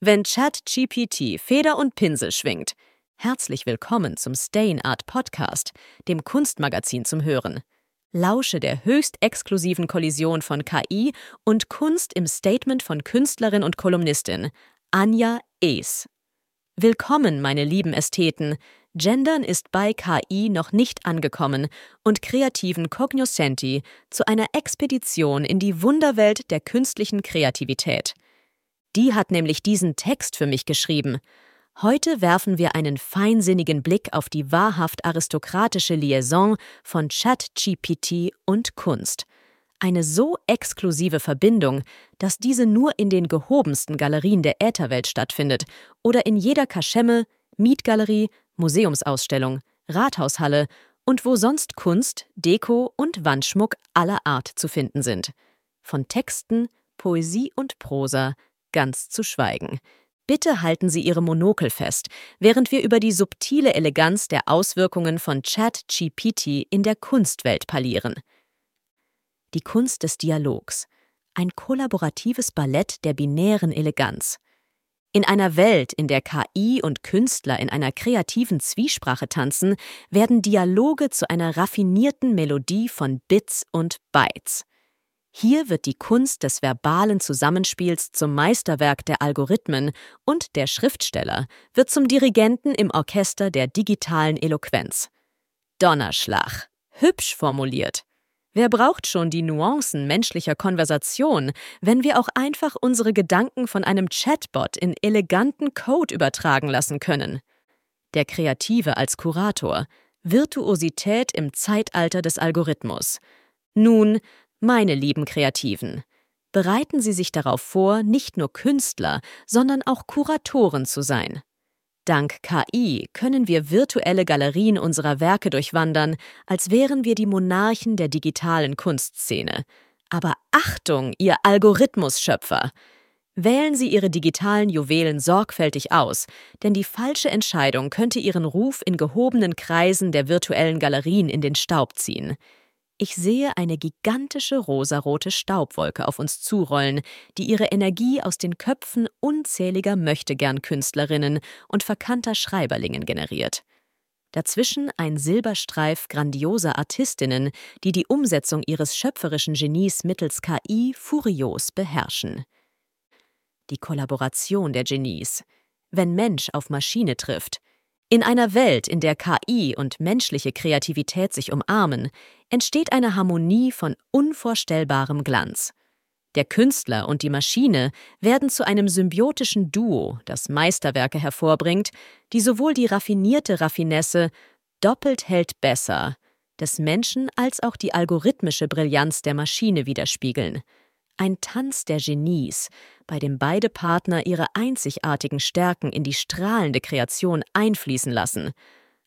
Wenn ChatGPT Feder und Pinsel schwingt. Herzlich willkommen zum Stain Art Podcast, dem Kunstmagazin zum Hören. Lausche der höchst exklusiven Kollision von KI und Kunst im Statement von Künstlerin und Kolumnistin Anja Es. Willkommen, meine lieben Ästheten. Gendern ist bei KI noch nicht angekommen und kreativen Cognoscenti zu einer Expedition in die Wunderwelt der künstlichen Kreativität – die hat nämlich diesen Text für mich geschrieben. Heute werfen wir einen feinsinnigen Blick auf die wahrhaft aristokratische Liaison von ChatGPT und Kunst. Eine so exklusive Verbindung, dass diese nur in den gehobensten Galerien der Ätherwelt stattfindet oder in jeder Kaschemme, Mietgalerie, Museumsausstellung, Rathaushalle und wo sonst Kunst, Deko und Wandschmuck aller Art zu finden sind. Von Texten, Poesie und Prosa ganz zu schweigen. Bitte halten Sie Ihre Monokel fest, während wir über die subtile Eleganz der Auswirkungen von ChatGPT in der Kunstwelt parlieren. Die Kunst des Dialogs. Ein kollaboratives Ballett der binären Eleganz. In einer Welt, in der KI und Künstler in einer kreativen Zwiesprache tanzen, werden Dialoge zu einer raffinierten Melodie von Bits und Bytes. Hier wird die Kunst des verbalen Zusammenspiels zum Meisterwerk der Algorithmen und der Schriftsteller wird zum Dirigenten im Orchester der digitalen Eloquenz. Donnerschlag. Hübsch formuliert. Wer braucht schon die Nuancen menschlicher Konversation, wenn wir auch einfach unsere Gedanken von einem Chatbot in eleganten Code übertragen lassen können? Der Kreative als Kurator. Virtuosität im Zeitalter des Algorithmus. Nun, meine lieben Kreativen, bereiten Sie sich darauf vor, nicht nur Künstler, sondern auch Kuratoren zu sein. Dank KI können wir virtuelle Galerien unserer Werke durchwandern, als wären wir die Monarchen der digitalen Kunstszene. Aber Achtung, ihr Algorithmusschöpfer! Wählen Sie Ihre digitalen Juwelen sorgfältig aus, denn die falsche Entscheidung könnte Ihren Ruf in gehobenen Kreisen der virtuellen Galerien in den Staub ziehen. Ich sehe eine gigantische rosarote Staubwolke auf uns zurollen, die ihre Energie aus den Köpfen unzähliger Möchtegern-Künstlerinnen und verkannter Schreiberlingen generiert. Dazwischen ein Silberstreif grandioser Artistinnen, die die Umsetzung ihres schöpferischen Genies mittels KI furios beherrschen. Die Kollaboration der Genies. Wenn Mensch auf Maschine trifft, in einer Welt, in der KI und menschliche Kreativität sich umarmen, entsteht eine Harmonie von unvorstellbarem Glanz. Der Künstler und die Maschine werden zu einem symbiotischen Duo, das Meisterwerke hervorbringt, die sowohl die raffinierte Raffinesse doppelt hält besser des Menschen als auch die algorithmische Brillanz der Maschine widerspiegeln. Ein Tanz der Genies, bei dem beide Partner ihre einzigartigen Stärken in die strahlende Kreation einfließen lassen,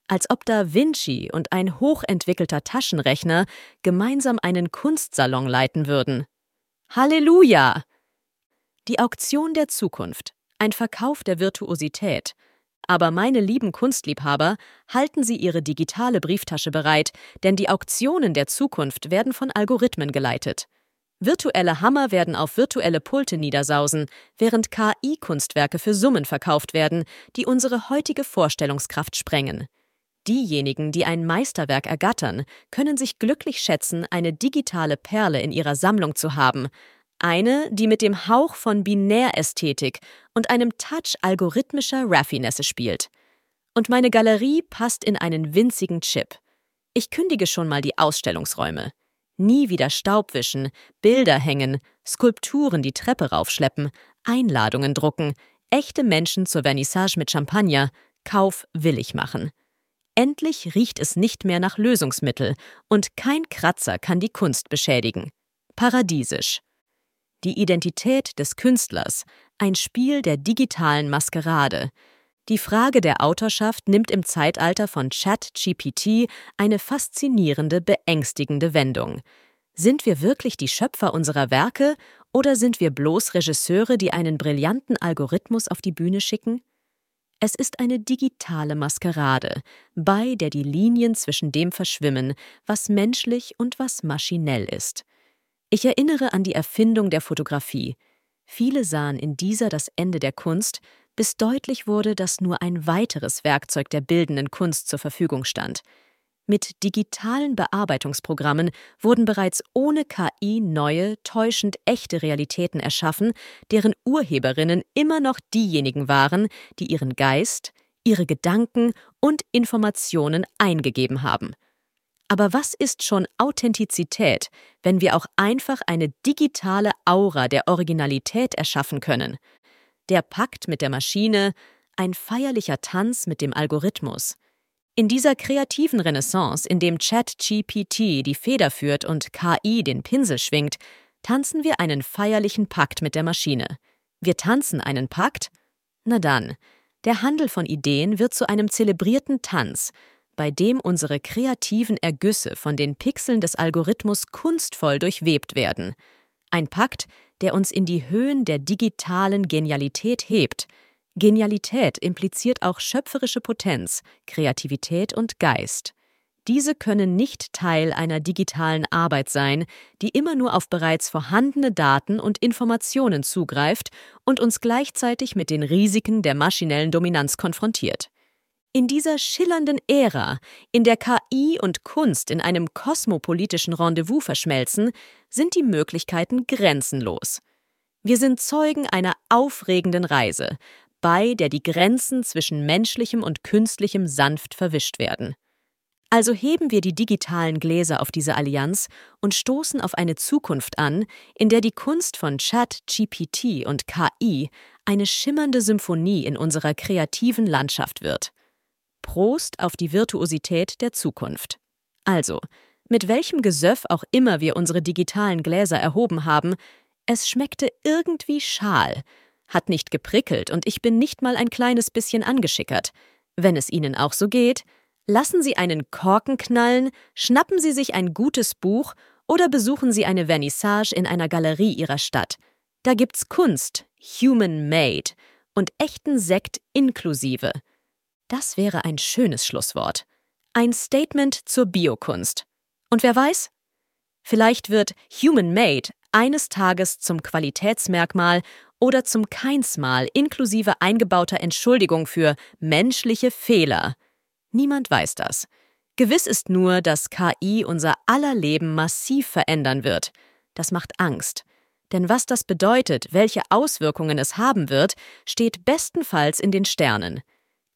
als ob Da Vinci und ein hochentwickelter Taschenrechner gemeinsam einen Kunstsalon leiten würden. Halleluja! Die Auktion der Zukunft, ein Verkauf der Virtuosität. Aber meine lieben Kunstliebhaber, halten Sie Ihre digitale Brieftasche bereit, denn die Auktionen der Zukunft werden von Algorithmen geleitet. Virtuelle Hammer werden auf virtuelle Pulte niedersausen, während KI-Kunstwerke für Summen verkauft werden, die unsere heutige Vorstellungskraft sprengen. Diejenigen, die ein Meisterwerk ergattern, können sich glücklich schätzen, eine digitale Perle in ihrer Sammlung zu haben, eine, die mit dem Hauch von Binärästhetik und einem Touch algorithmischer Raffinesse spielt. Und meine Galerie passt in einen winzigen Chip. Ich kündige schon mal die Ausstellungsräume nie wieder Staub wischen, Bilder hängen, Skulpturen die Treppe raufschleppen, Einladungen drucken, echte Menschen zur Vernissage mit Champagner, Kauf willig machen. Endlich riecht es nicht mehr nach Lösungsmittel und kein Kratzer kann die Kunst beschädigen. Paradiesisch. Die Identität des Künstlers, ein Spiel der digitalen Maskerade, die Frage der Autorschaft nimmt im Zeitalter von Chat-GPT eine faszinierende, beängstigende Wendung. Sind wir wirklich die Schöpfer unserer Werke oder sind wir bloß Regisseure, die einen brillanten Algorithmus auf die Bühne schicken? Es ist eine digitale Maskerade, bei der die Linien zwischen dem verschwimmen, was menschlich und was maschinell ist. Ich erinnere an die Erfindung der Fotografie. Viele sahen in dieser das Ende der Kunst, bis deutlich wurde, dass nur ein weiteres Werkzeug der bildenden Kunst zur Verfügung stand. Mit digitalen Bearbeitungsprogrammen wurden bereits ohne KI neue, täuschend echte Realitäten erschaffen, deren Urheberinnen immer noch diejenigen waren, die ihren Geist, ihre Gedanken und Informationen eingegeben haben. Aber was ist schon Authentizität, wenn wir auch einfach eine digitale Aura der Originalität erschaffen können? Der Pakt mit der Maschine, ein feierlicher Tanz mit dem Algorithmus. In dieser kreativen Renaissance, in dem ChatGPT die Feder führt und KI den Pinsel schwingt, tanzen wir einen feierlichen Pakt mit der Maschine. Wir tanzen einen Pakt? Na dann, der Handel von Ideen wird zu einem zelebrierten Tanz, bei dem unsere kreativen Ergüsse von den Pixeln des Algorithmus kunstvoll durchwebt werden. Ein Pakt, der uns in die Höhen der digitalen Genialität hebt, Genialität impliziert auch schöpferische Potenz, Kreativität und Geist. Diese können nicht Teil einer digitalen Arbeit sein, die immer nur auf bereits vorhandene Daten und Informationen zugreift und uns gleichzeitig mit den Risiken der maschinellen Dominanz konfrontiert. In dieser schillernden Ära, in der KI und Kunst in einem kosmopolitischen Rendezvous verschmelzen, sind die Möglichkeiten grenzenlos. Wir sind Zeugen einer aufregenden Reise, bei der die Grenzen zwischen menschlichem und künstlichem sanft verwischt werden. Also heben wir die digitalen Gläser auf diese Allianz und stoßen auf eine Zukunft an, in der die Kunst von Chat, GPT und KI eine schimmernde Symphonie in unserer kreativen Landschaft wird. Prost auf die Virtuosität der Zukunft. Also, mit welchem Gesöff auch immer wir unsere digitalen Gläser erhoben haben, es schmeckte irgendwie schal, hat nicht geprickelt und ich bin nicht mal ein kleines bisschen angeschickert. Wenn es Ihnen auch so geht, lassen Sie einen Korken knallen, schnappen Sie sich ein gutes Buch oder besuchen Sie eine Vernissage in einer Galerie Ihrer Stadt. Da gibt's Kunst, human made und echten Sekt inklusive. Das wäre ein schönes Schlusswort. Ein Statement zur Biokunst. Und wer weiß? Vielleicht wird human made eines Tages zum Qualitätsmerkmal oder zum Keinsmal inklusive eingebauter Entschuldigung für menschliche Fehler. Niemand weiß das. Gewiss ist nur, dass KI unser aller Leben massiv verändern wird. Das macht Angst. Denn was das bedeutet, welche Auswirkungen es haben wird, steht bestenfalls in den Sternen.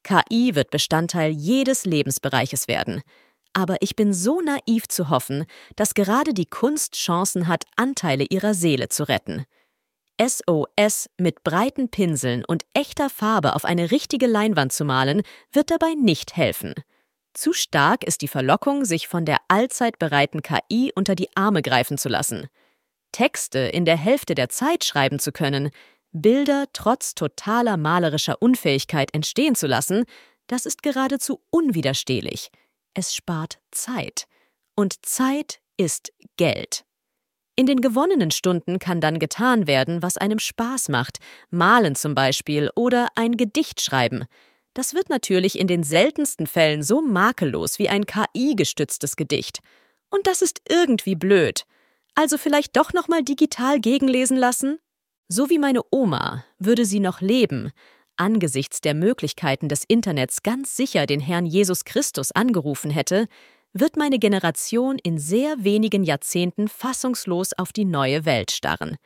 KI wird Bestandteil jedes Lebensbereiches werden. Aber ich bin so naiv zu hoffen, dass gerade die Kunst Chancen hat, Anteile ihrer Seele zu retten. SOS mit breiten Pinseln und echter Farbe auf eine richtige Leinwand zu malen, wird dabei nicht helfen. Zu stark ist die Verlockung, sich von der allzeit bereiten KI unter die Arme greifen zu lassen. Texte in der Hälfte der Zeit schreiben zu können, Bilder trotz totaler malerischer Unfähigkeit entstehen zu lassen, das ist geradezu unwiderstehlich. Es spart Zeit. Und Zeit ist Geld. In den gewonnenen Stunden kann dann getan werden, was einem Spaß macht, malen zum Beispiel oder ein Gedicht schreiben. Das wird natürlich in den seltensten Fällen so makellos wie ein KI-gestütztes Gedicht. Und das ist irgendwie blöd. Also vielleicht doch nochmal digital gegenlesen lassen? So wie meine Oma würde sie noch leben, angesichts der Möglichkeiten des Internets ganz sicher den Herrn Jesus Christus angerufen hätte, wird meine Generation in sehr wenigen Jahrzehnten fassungslos auf die neue Welt starren.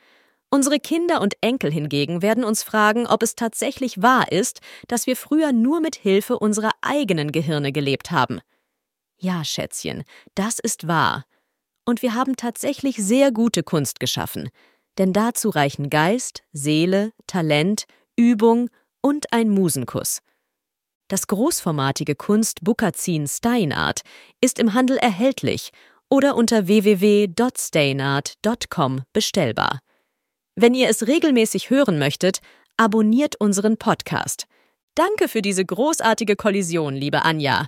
Unsere Kinder und Enkel hingegen werden uns fragen, ob es tatsächlich wahr ist, dass wir früher nur mit Hilfe unserer eigenen Gehirne gelebt haben. Ja, Schätzchen, das ist wahr. Und wir haben tatsächlich sehr gute Kunst geschaffen, denn dazu reichen Geist, Seele, Talent, Übung und ein Musenkuss. Das großformatige Kunst Bukazin Steinart ist im Handel erhältlich oder unter www.steinart.com bestellbar. Wenn ihr es regelmäßig hören möchtet, abonniert unseren Podcast. Danke für diese großartige Kollision, liebe Anja.